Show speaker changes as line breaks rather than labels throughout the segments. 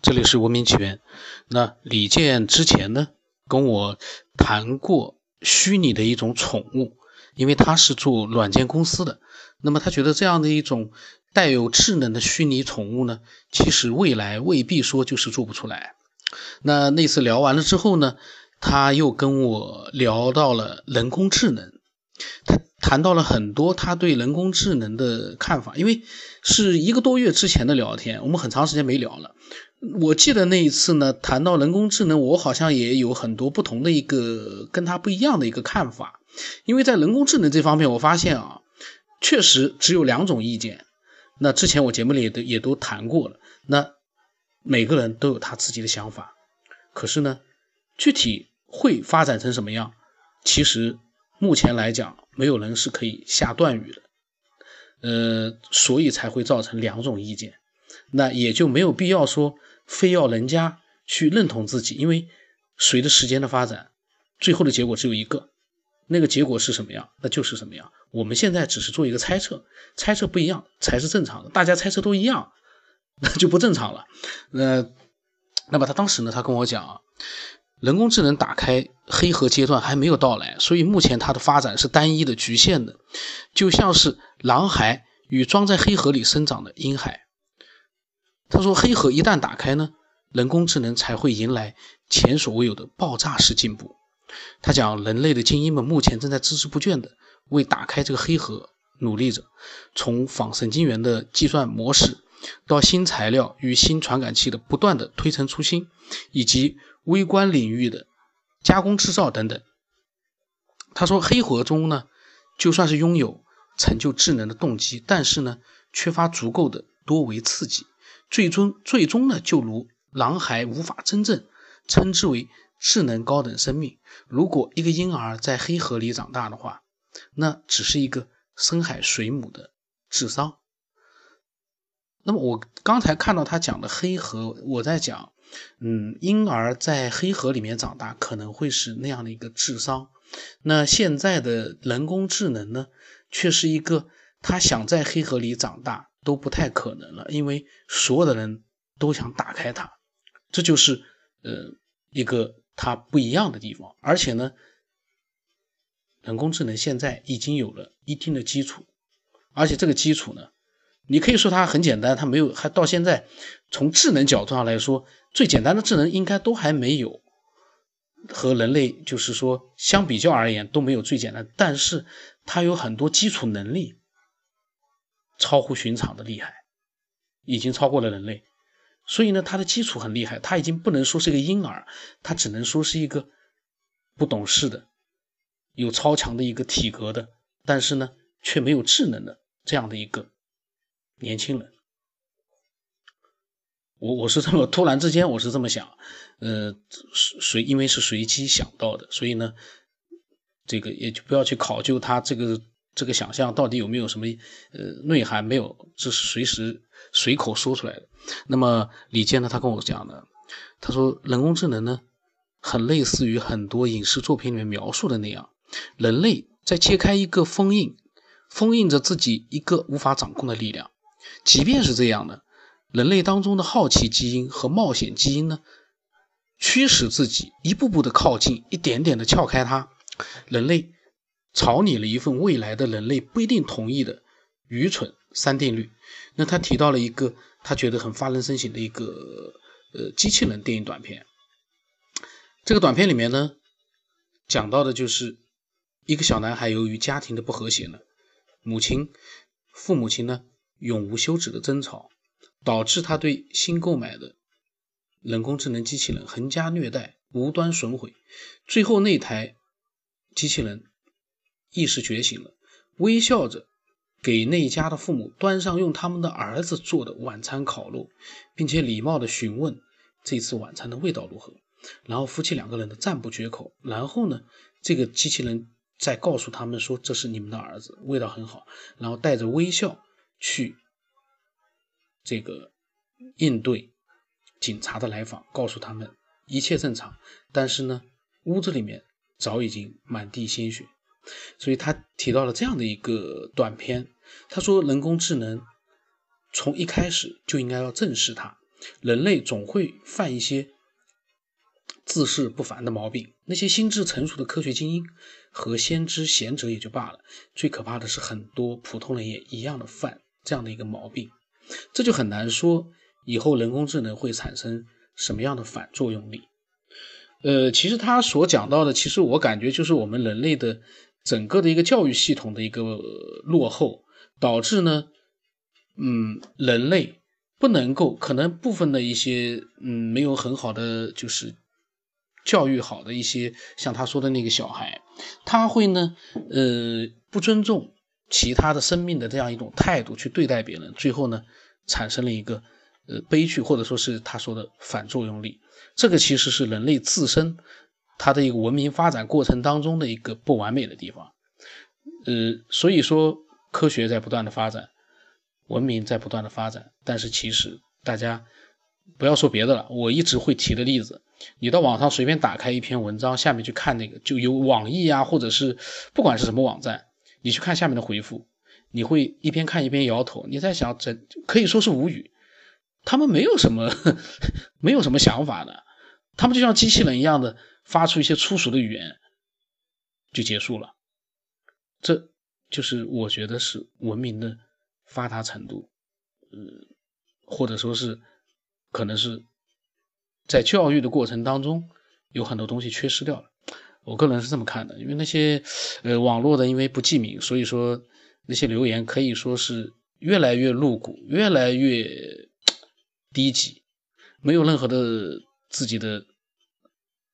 这里是文明起源。那李健之前呢，跟我谈过虚拟的一种宠物，因为他是做软件公司的，那么他觉得这样的一种带有智能的虚拟宠物呢，其实未来未必说就是做不出来。那那次聊完了之后呢，他又跟我聊到了人工智能，他谈到了很多他对人工智能的看法，因为是一个多月之前的聊天，我们很长时间没聊了。我记得那一次呢，谈到人工智能，我好像也有很多不同的一个跟他不一样的一个看法，因为在人工智能这方面，我发现啊，确实只有两种意见。那之前我节目里也都也都谈过了，那每个人都有他自己的想法，可是呢，具体会发展成什么样，其实目前来讲，没有人是可以下断语的，呃，所以才会造成两种意见，那也就没有必要说。非要人家去认同自己，因为随着时间的发展，最后的结果只有一个，那个结果是什么样，那就是什么样。我们现在只是做一个猜测，猜测不一样才是正常的。大家猜测都一样，那就不正常了。那那么他当时呢，他跟我讲，人工智能打开黑盒阶段还没有到来，所以目前它的发展是单一的、局限的，就像是狼孩与装在黑盒里生长的婴孩。他说：“黑盒一旦打开呢，人工智能才会迎来前所未有的爆炸式进步。”他讲，人类的精英们目前正在孜孜不倦地为打开这个黑盒努力着，从仿神经元的计算模式，到新材料与新传感器的不断的推陈出新，以及微观领域的加工制造等等。他说，黑盒中呢，就算是拥有成就智能的动机，但是呢，缺乏足够的多维刺激。最终，最终呢，就如狼孩无法真正称之为智能高等生命。如果一个婴儿在黑河里长大的话，那只是一个深海水母的智商。那么我刚才看到他讲的黑河，我在讲，嗯，婴儿在黑河里面长大可能会是那样的一个智商。那现在的人工智能呢，却是一个他想在黑河里长大。都不太可能了，因为所有的人都想打开它，这就是呃一个它不一样的地方。而且呢，人工智能现在已经有了一定的基础，而且这个基础呢，你可以说它很简单，它没有还到现在从智能角度上来说，最简单的智能应该都还没有和人类就是说相比较而言都没有最简单，但是它有很多基础能力。超乎寻常的厉害，已经超过了人类，所以呢，它的基础很厉害，它已经不能说是一个婴儿，它只能说是一个不懂事的、有超强的一个体格的，但是呢，却没有智能的这样的一个年轻人。我我是这么突然之间我是这么想，呃，随因为是随机想到的，所以呢，这个也就不要去考究他这个。这个想象到底有没有什么呃内涵？没有，这是随时随口说出来的。那么李健呢？他跟我讲的，他说人工智能呢，很类似于很多影视作品里面描述的那样，人类在揭开一个封印，封印着自己一个无法掌控的力量。即便是这样的，人类当中的好奇基因和冒险基因呢，驱使自己一步步的靠近，一点点的撬开它。人类。草拟了一份未来的人类不一定同意的愚蠢三定律。那他提到了一个他觉得很发人深省的一个呃机器人电影短片。这个短片里面呢，讲到的就是一个小男孩由于家庭的不和谐呢，母亲父母亲呢永无休止的争吵，导致他对新购买的人工智能机器人横加虐待、无端损毁。最后那台机器人。意识觉醒了，微笑着给那家的父母端上用他们的儿子做的晚餐烤肉，并且礼貌地询问这次晚餐的味道如何。然后夫妻两个人的赞不绝口。然后呢，这个机器人再告诉他们说：“这是你们的儿子，味道很好。”然后带着微笑去这个应对警察的来访，告诉他们一切正常。但是呢，屋子里面早已经满地鲜血。所以他提到了这样的一个短片，他说人工智能从一开始就应该要正视它，人类总会犯一些自视不凡的毛病。那些心智成熟的科学精英和先知贤者也就罢了，最可怕的是很多普通人也一样的犯这样的一个毛病，这就很难说以后人工智能会产生什么样的反作用力。呃，其实他所讲到的，其实我感觉就是我们人类的整个的一个教育系统的一个落后，导致呢，嗯，人类不能够，可能部分的一些，嗯，没有很好的就是教育好的一些，像他说的那个小孩，他会呢，呃，不尊重其他的生命的这样一种态度去对待别人，最后呢，产生了一个呃悲剧，或者说是他说的反作用力。这个其实是人类自身它的一个文明发展过程当中的一个不完美的地方，呃，所以说科学在不断的发展，文明在不断的发展，但是其实大家不要说别的了，我一直会提的例子，你到网上随便打开一篇文章，下面去看那个就有网易啊，或者是不管是什么网站，你去看下面的回复，你会一边看一边摇头，你在想这可以说是无语，他们没有什么 没有什么想法的。他们就像机器人一样的发出一些粗俗的语言，就结束了。这就是我觉得是文明的发达程度，呃，或者说是可能是在教育的过程当中有很多东西缺失掉了。我个人是这么看的，因为那些呃网络的因为不记名，所以说那些留言可以说是越来越露骨，越来越低级，没有任何的。自己的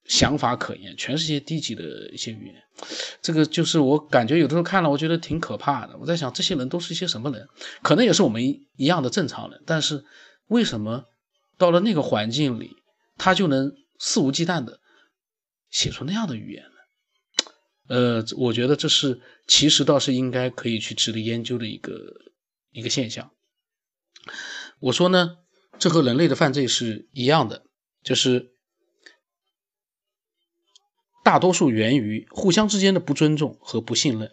想法可言，全是些低级的一些语言。这个就是我感觉有的时候看了，我觉得挺可怕的。我在想，这些人都是一些什么人？可能也是我们一样的正常人，但是为什么到了那个环境里，他就能肆无忌惮的写出那样的语言呢？呃，我觉得这是其实倒是应该可以去值得研究的一个一个现象。我说呢，这和人类的犯罪是一样的。就是大多数源于互相之间的不尊重和不信任。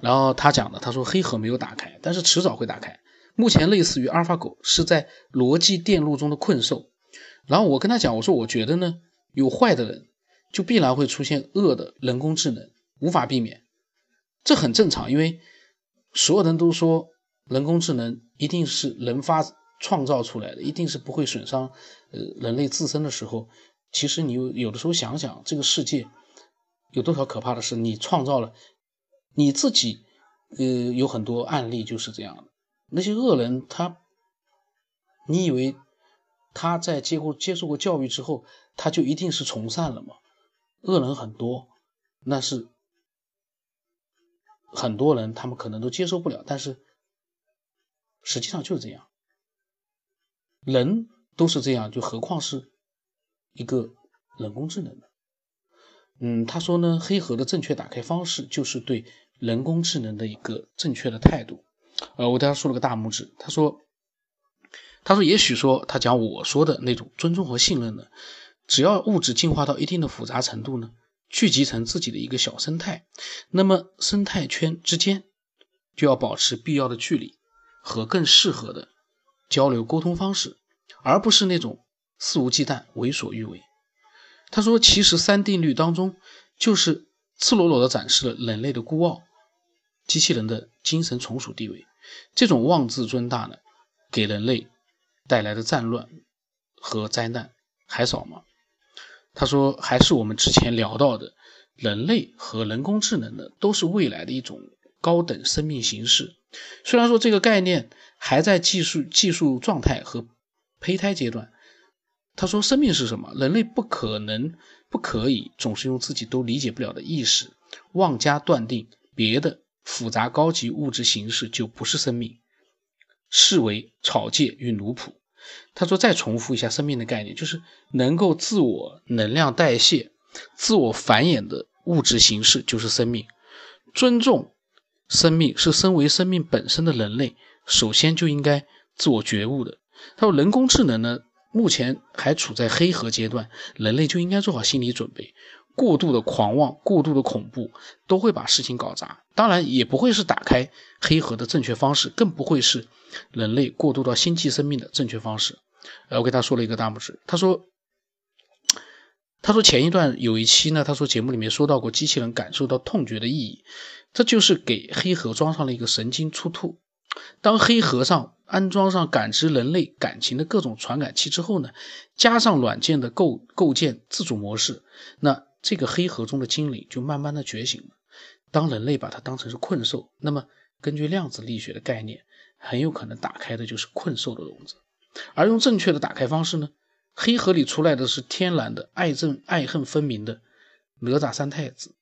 然后他讲的，他说黑盒没有打开，但是迟早会打开。目前类似于阿尔法狗是在逻辑电路中的困兽。然后我跟他讲，我说我觉得呢，有坏的人，就必然会出现恶的人工智能，无法避免。这很正常，因为所有人都说人工智能一定是人发。创造出来的一定是不会损伤呃人类自身的时候，其实你有有的时候想想这个世界有多少可怕的事，你创造了你自己，呃有很多案例就是这样的。那些恶人他，你以为他在接过接受过教育之后，他就一定是从善了吗？恶人很多，那是很多人他们可能都接受不了，但是实际上就是这样。人都是这样，就何况是一个人工智能呢？嗯，他说呢，黑盒的正确打开方式就是对人工智能的一个正确的态度。呃，我对他竖了个大拇指。他说，他说，也许说他讲我说的那种尊重和信任呢，只要物质进化到一定的复杂程度呢，聚集成自己的一个小生态，那么生态圈之间就要保持必要的距离和更适合的。交流沟通方式，而不是那种肆无忌惮、为所欲为。他说：“其实三定律当中，就是赤裸裸地展示了人类的孤傲，机器人的精神从属地位。这种妄自尊大呢，给人类带来的战乱和灾难还少吗？”他说：“还是我们之前聊到的，人类和人工智能呢，都是未来的一种高等生命形式。虽然说这个概念。”还在技术技术状态和胚胎阶段。他说：“生命是什么？人类不可能、不可以总是用自己都理解不了的意识妄加断定别的复杂高级物质形式就不是生命，视为草芥与奴仆。”他说：“再重复一下生命的概念，就是能够自我能量代谢、自我繁衍的物质形式就是生命。尊重生命是身为生命本身的人类。”首先就应该自我觉悟的。他说，人工智能呢，目前还处在黑盒阶段，人类就应该做好心理准备。过度的狂妄、过度的恐怖，都会把事情搞砸。当然，也不会是打开黑盒的正确方式，更不会是人类过渡到星际生命的正确方式。呃我给他说了一个大拇指。他说，他说前一段有一期呢，他说节目里面说到过机器人感受到痛觉的意义，这就是给黑盒装上了一个神经触突。当黑盒上安装上感知人类感情的各种传感器之后呢，加上软件的构构建自主模式，那这个黑盒中的精灵就慢慢的觉醒了。当人类把它当成是困兽，那么根据量子力学的概念，很有可能打开的就是困兽的笼子。而用正确的打开方式呢，黑盒里出来的是天然的爱憎爱恨分明的哪吒三太子，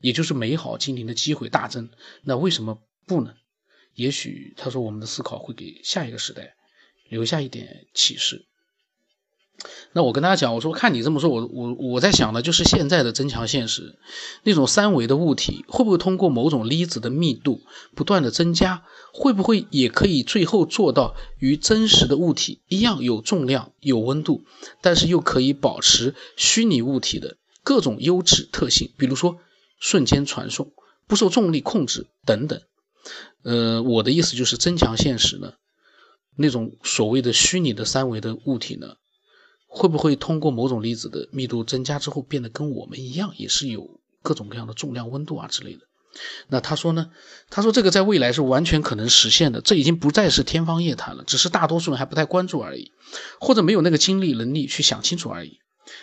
也就是美好精灵的机会大增。那为什么不呢？也许他说我们的思考会给下一个时代留下一点启示。那我跟大家讲，我说看你这么说，我我我在想的就是现在的增强现实，那种三维的物体会不会通过某种粒子的密度不断的增加，会不会也可以最后做到与真实的物体一样有重量、有温度，但是又可以保持虚拟物体的各种优质特性，比如说瞬间传送、不受重力控制等等。呃，我的意思就是增强现实呢，那种所谓的虚拟的三维的物体呢。会不会通过某种粒子的密度增加之后，变得跟我们一样，也是有各种各样的重量、温度啊之类的？那他说呢？他说这个在未来是完全可能实现的，这已经不再是天方夜谭了，只是大多数人还不太关注而已，或者没有那个精力能力去想清楚而已。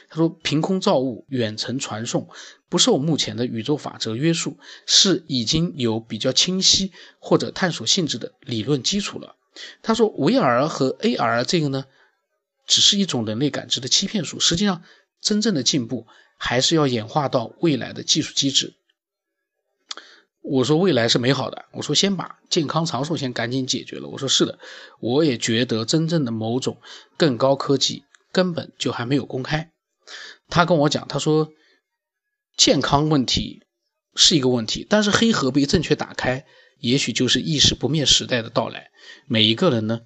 他说，凭空造物、远程传送，不受目前的宇宙法则约束，是已经有比较清晰或者探索性质的理论基础了。他说，VR 和 AR 这个呢？只是一种人类感知的欺骗术，实际上真正的进步还是要演化到未来的技术机制。我说未来是美好的，我说先把健康长寿先赶紧解决了。我说是的，我也觉得真正的某种更高科技根本就还没有公开。他跟我讲，他说健康问题是一个问题，但是黑盒被正确打开，也许就是意识不灭时代的到来。每一个人呢，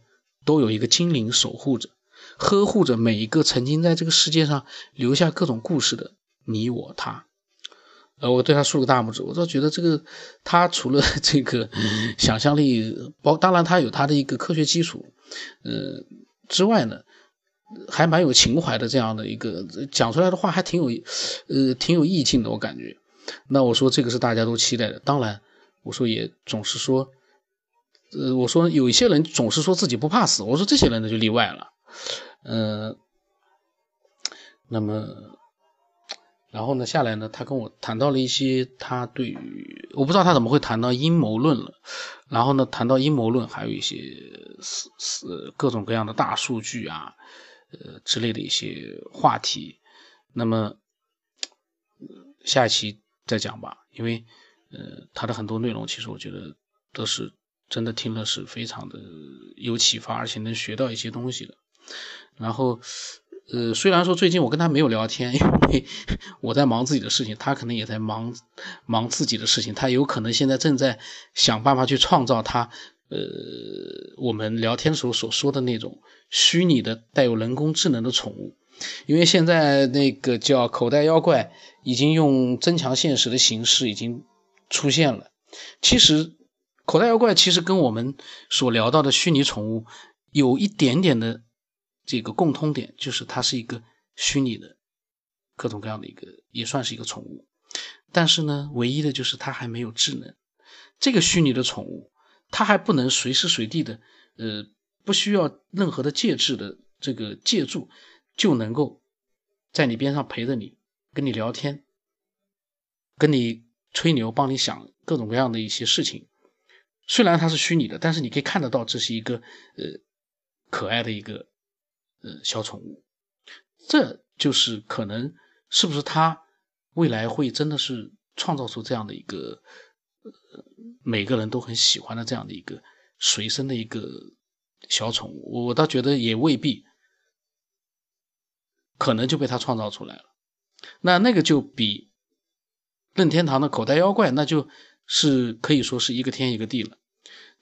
都有一个精灵守护着。呵护着每一个曾经在这个世界上留下各种故事的你我他，呃，我对他竖个大拇指。我倒觉得这个他除了 这个想象力，包当然他有他的一个科学基础，呃之外呢，还蛮有情怀的。这样的一个讲出来的话还挺有，呃，挺有意境的。我感觉，那我说这个是大家都期待的。当然，我说也总是说，呃，我说有一些人总是说自己不怕死，我说这些人呢就例外了。嗯，那么，然后呢，下来呢，他跟我谈到了一些他对于，我不知道他怎么会谈到阴谋论了。然后呢，谈到阴谋论，还有一些是是各种各样的大数据啊，呃之类的一些话题。那么下一期再讲吧，因为呃他的很多内容，其实我觉得都是真的听了是非常的有启发，而且能学到一些东西的。然后，呃，虽然说最近我跟他没有聊天，因为 我在忙自己的事情，他可能也在忙忙自己的事情，他有可能现在正在想办法去创造他，呃，我们聊天时候所说的那种虚拟的带有人工智能的宠物，因为现在那个叫口袋妖怪已经用增强现实的形式已经出现了。其实，口袋妖怪其实跟我们所聊到的虚拟宠物有一点点的。这个共通点就是它是一个虚拟的，各种各样的一个，也算是一个宠物。但是呢，唯一的就是它还没有智能。这个虚拟的宠物，它还不能随时随地的，呃，不需要任何的介质的这个借助，就能够在你边上陪着你，跟你聊天，跟你吹牛，帮你想各种各样的一些事情。虽然它是虚拟的，但是你可以看得到，这是一个呃可爱的一个。呃，小宠物，这就是可能是不是他未来会真的是创造出这样的一个呃每个人都很喜欢的这样的一个随身的一个小宠物？我倒觉得也未必，可能就被他创造出来了。那那个就比任天堂的口袋妖怪，那就是可以说是一个天一个地了。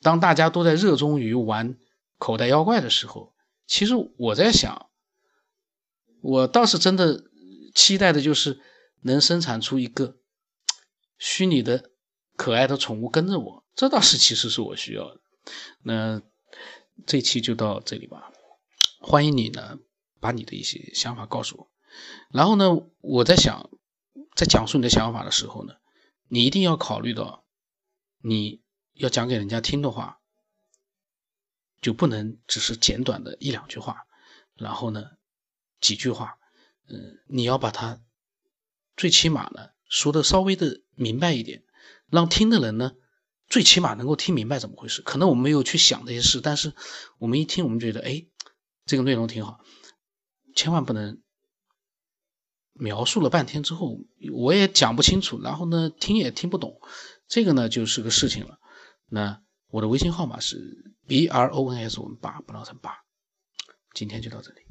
当大家都在热衷于玩口袋妖怪的时候。其实我在想，我倒是真的期待的就是能生产出一个虚拟的可爱的宠物跟着我，这倒是其实是我需要的。那这期就到这里吧。欢迎你呢把你的一些想法告诉我。然后呢，我在想，在讲述你的想法的时候呢，你一定要考虑到，你要讲给人家听的话，就不能只是简短的一两句话，然后呢几句话，嗯，你要把它最起码呢说的稍微的明白一点，让听的人呢最起码能够听明白怎么回事。可能我们没有去想这些事，但是我们一听，我们觉得哎，这个内容挺好，千万不能。描述了半天之后，我也讲不清楚，然后呢，听也听不懂，这个呢就是个事情了。那我的微信号码是 b r o n s 我们八不能成八，今天就到这里。